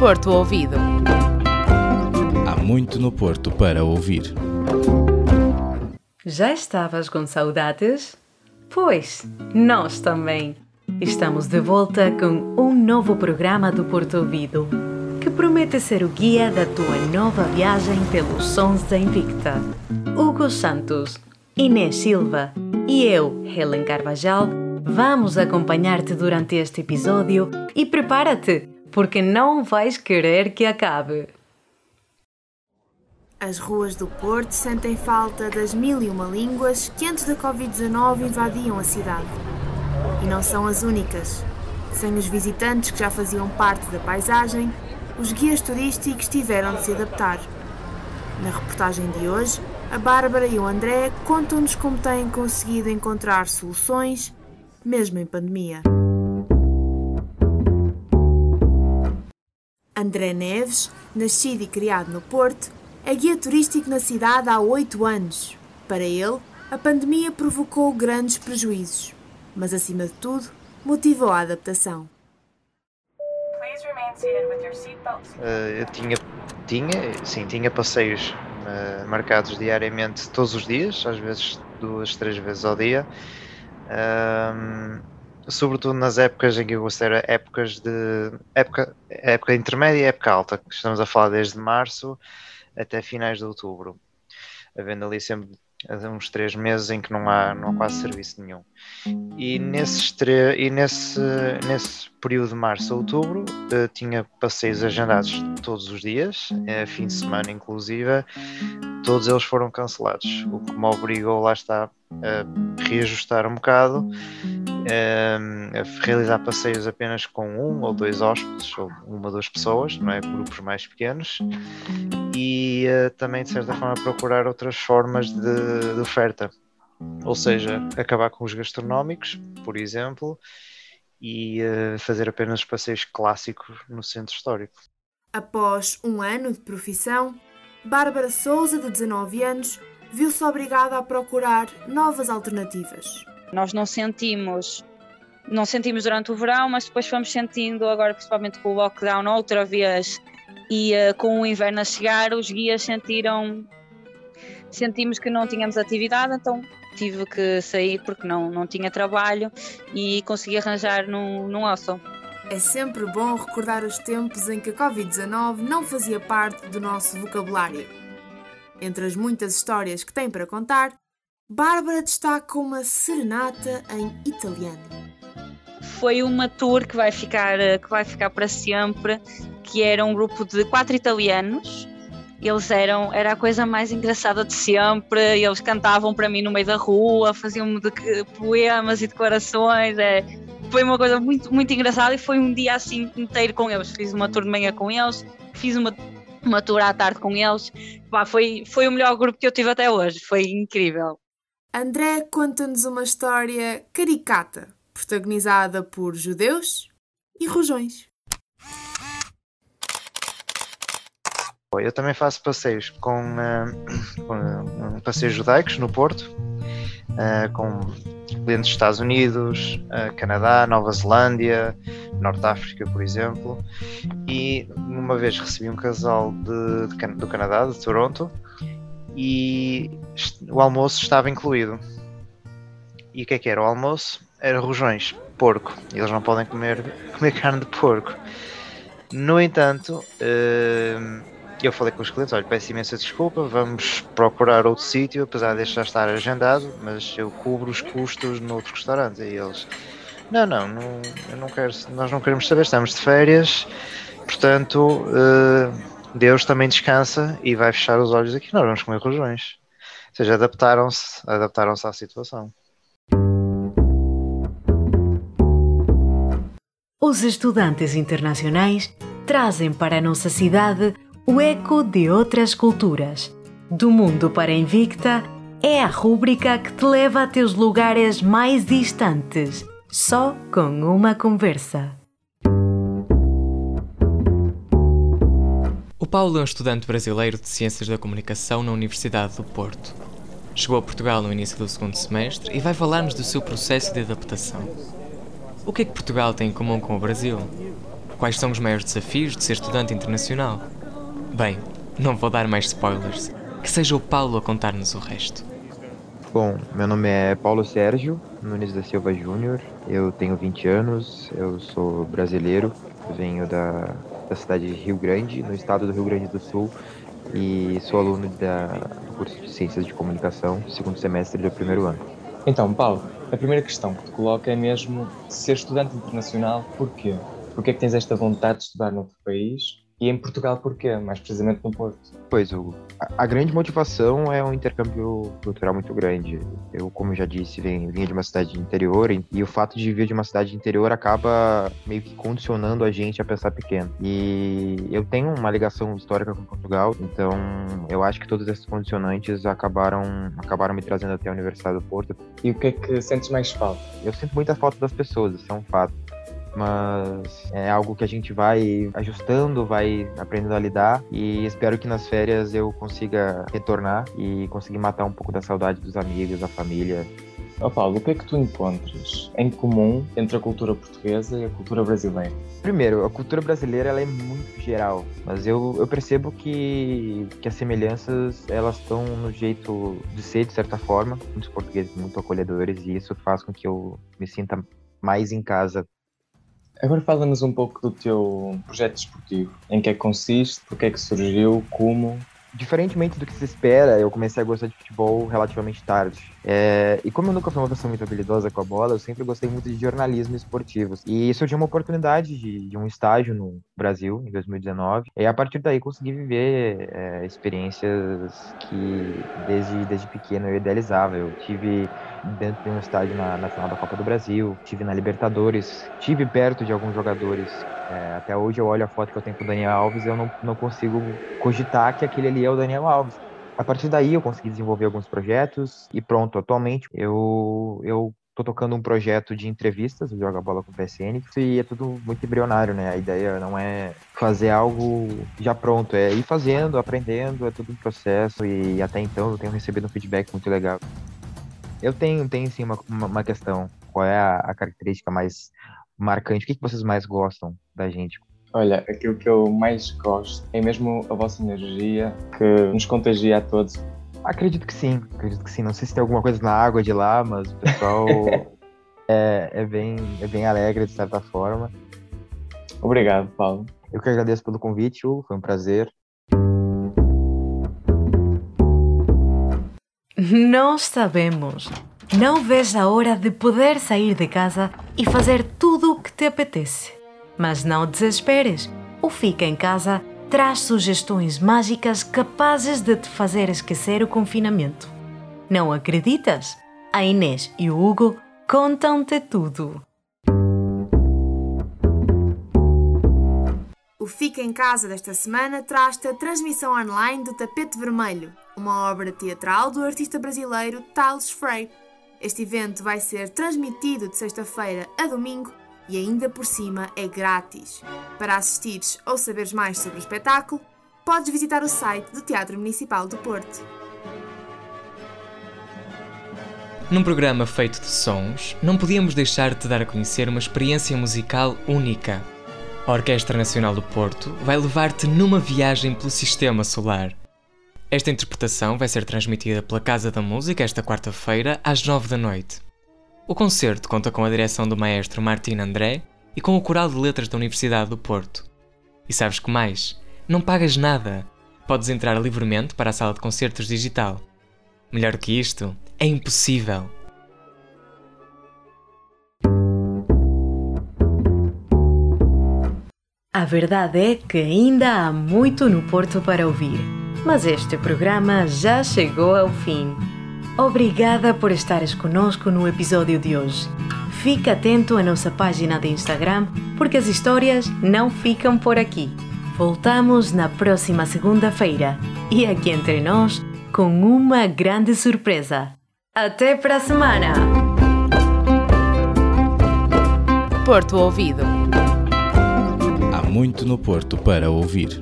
Porto Ouvido. Há muito no Porto para ouvir. Já estavas com saudades? Pois, nós também. Estamos de volta com um novo programa do Porto Ouvido, que promete ser o guia da tua nova viagem pelos sons da Invicta. Hugo Santos, Inês Silva e eu, Helen Carvajal, vamos acompanhar-te durante este episódio e prepara-te, porque não vais querer que acabe. As ruas do Porto sentem falta das mil e uma línguas que antes da Covid-19 invadiam a cidade. E não são as únicas. Sem os visitantes que já faziam parte da paisagem, os guias turísticos tiveram de se adaptar. Na reportagem de hoje, a Bárbara e o André contam-nos como têm conseguido encontrar soluções, mesmo em pandemia. André Neves, nascido e criado no Porto, é guia turístico na cidade há oito anos. Para ele, a pandemia provocou grandes prejuízos, mas acima de tudo, motivou a adaptação. Uh, eu tinha, tinha, sim, tinha passeios uh, marcados diariamente todos os dias, às vezes duas, três vezes ao dia. Uh, sobretudo nas épocas em que eu considero épocas de época, época intermédia e época alta, estamos a falar desde março até finais de outubro, havendo ali sempre uns três meses em que não há, não há quase serviço nenhum. E, nesses e nesse, nesse período de março a outubro uh, tinha passeios agendados todos os dias, uh, fim de semana inclusive, todos eles foram cancelados, o que me obrigou, lá está, a reajustar um bocado, uh, a realizar passeios apenas com um ou dois hóspedes, ou uma ou duas pessoas, não é? Grupos mais pequenos, e uh, também, de certa forma, procurar outras formas de, de oferta. Ou seja, acabar com os gastronómicos, por exemplo, e uh, fazer apenas passeios clássicos no centro histórico. Após um ano de profissão, Bárbara Souza, de 19 anos, viu-se obrigada a procurar novas alternativas. Nós não sentimos, não sentimos durante o verão, mas depois fomos sentindo agora, principalmente com o lockdown, outra vez e uh, com o inverno a chegar, os guias sentiram, sentimos que não tínhamos atividade, então tive que sair porque não, não tinha trabalho e consegui arranjar num, num hostel. É sempre bom recordar os tempos em que a Covid-19 não fazia parte do nosso vocabulário. Entre as muitas histórias que tem para contar, Bárbara destaca uma serenata em italiano. Foi uma tour que vai ficar, que vai ficar para sempre, que era um grupo de quatro italianos. Eles eram, era a coisa mais engraçada de sempre. Eles cantavam para mim no meio da rua, faziam-me de poemas e declarações. É, foi uma coisa muito, muito engraçada e foi um dia assim inteiro com eles. Fiz uma tour de manhã com eles, fiz uma, uma tour à tarde com eles. Foi, foi o melhor grupo que eu tive até hoje, foi incrível. André conta-nos uma história caricata, protagonizada por judeus e rojões. Eu também faço passeios com, uh, com uh, passeios judaicos no Porto, uh, com clientes dos Estados Unidos, Canadá, Nova Zelândia, Norte África, por exemplo. E uma vez recebi um casal de, de, do Canadá, de Toronto, e o almoço estava incluído. E o que é que era o almoço? Era rojões, porco. Eles não podem comer, comer carne de porco. No entanto, eu falei com os clientes, olha, peço imensa desculpa, vamos procurar outro sítio, apesar deste já estar agendado, mas eu cubro os custos no outro restaurante. E eles, não, não, não, não quero, nós não queremos saber, estamos de férias, portanto, uh, Deus também descansa e vai fechar os olhos aqui, nós vamos comer rojões. Ou seja, adaptaram-se, adaptaram-se à situação. Os estudantes internacionais trazem para a nossa cidade o eco de outras culturas. Do mundo para Invicta é a rúbrica que te leva até os lugares mais distantes, só com uma conversa. Paulo é um estudante brasileiro de Ciências da Comunicação na Universidade do Porto. Chegou a Portugal no início do segundo semestre e vai falar-nos do seu processo de adaptação. O que é que Portugal tem em comum com o Brasil? quais são os maiores desafios de ser estudante internacional? Bem, não vou dar mais spoilers. Que seja o Paulo a contar-nos o resto. Bom, meu nome é Paulo Sérgio Nunes da Silva Júnior, eu tenho 20 anos, eu sou brasileiro, venho da, da cidade de Rio Grande, no estado do Rio Grande do Sul, e sou aluno da, do curso de Ciências de Comunicação, segundo semestre do primeiro ano. Então, Paulo, a primeira questão que te coloco é mesmo ser estudante internacional, porquê? Porquê é que tens esta vontade de estudar noutro país e em Portugal porquê? Mais precisamente no Porto. Pois, o, a, a, grande motivação é um intercâmbio cultural muito grande. Eu, como já disse, vim, vinha de uma cidade de interior e, e, o fato de vir de uma cidade de interior acaba meio que condicionando a gente a pensar pequeno. E eu tenho uma ligação histórica com Portugal, então eu acho que todos esses condicionantes acabaram, acabaram me trazendo até a Universidade do Porto. E o que é que sentes mais falta? Eu sinto muita falta das pessoas, isso é um fato mas é algo que a gente vai ajustando, vai aprendendo a lidar e espero que nas férias eu consiga retornar e conseguir matar um pouco da saudade dos amigos, da família. Oh Paulo, o que é que tu encontras em comum entre a cultura portuguesa e a cultura brasileira? Primeiro, a cultura brasileira ela é muito geral, mas eu, eu percebo que, que as semelhanças elas estão no jeito de ser, de certa forma, muitos portugueses muito acolhedores e isso faz com que eu me sinta mais em casa Agora fala-nos um pouco do teu projeto desportivo. Em que é que consiste, porque é que surgiu, como diferentemente do que se espera, eu comecei a gostar de futebol relativamente tarde. É, e como eu nunca fui uma pessoa muito habilidosa com a bola, eu sempre gostei muito de jornalismo esportivo. E surgiu uma oportunidade de, de um estágio no Brasil, em 2019. E a partir daí consegui viver é, experiências que desde, desde pequeno eu idealizava. Eu tive dentro de um estádio na, na final da Copa do Brasil, tive na Libertadores, tive perto de alguns jogadores é, até hoje eu olho a foto que eu tenho com o Daniel Alves eu não, não consigo cogitar que aquele ali é o Daniel Alves. A partir daí eu consegui desenvolver alguns projetos e pronto, atualmente eu, eu tô tocando um projeto de entrevistas, Joga Bola com o PSN, e é tudo muito embrionário, né? A ideia não é fazer algo já pronto, é ir fazendo, aprendendo, é tudo um processo e até então eu tenho recebido um feedback muito legal. Eu tenho, tenho sim uma, uma questão, qual é a, a característica mais marcante? O que, que vocês mais gostam da gente? Olha, aquilo que eu mais gosto é mesmo a vossa energia que nos contagia a todos. Acredito que sim, acredito que sim. Não sei se tem alguma coisa na água de lá, mas o pessoal é, é, bem, é bem alegre de certa forma. Obrigado, Paulo. Eu que agradeço pelo convite, Hugo, foi um prazer. Nós sabemos não vês a hora de poder sair de casa e fazer tudo o que te apetece. Mas não desesperes. O Fica em Casa traz sugestões mágicas capazes de te fazer esquecer o confinamento. Não acreditas? A Inês e o Hugo contam-te tudo. O Fica em Casa desta semana traz-te a transmissão online do Tapete Vermelho, uma obra teatral do artista brasileiro Thales Freire. Este evento vai ser transmitido de sexta-feira a domingo e ainda por cima é grátis. Para assistires ou saberes mais sobre o espetáculo, podes visitar o site do Teatro Municipal do Porto. Num programa feito de sons, não podíamos deixar de dar a conhecer uma experiência musical única. A Orquestra Nacional do Porto vai levar-te numa viagem pelo Sistema Solar. Esta interpretação vai ser transmitida pela Casa da Música esta quarta-feira, às 9 da noite. O concerto conta com a direção do maestro Martin André e com o Coral de Letras da Universidade do Porto. E sabes que mais? Não pagas nada! Podes entrar livremente para a sala de concertos digital. Melhor que isto, é impossível! A verdade é que ainda há muito no Porto para ouvir. Mas este programa já chegou ao fim. Obrigada por estares conosco no episódio de hoje. Fica atento à nossa página de Instagram, porque as histórias não ficam por aqui. Voltamos na próxima segunda-feira e aqui entre nós com uma grande surpresa. Até para a semana! Porto Ouvido. Há muito no Porto para ouvir.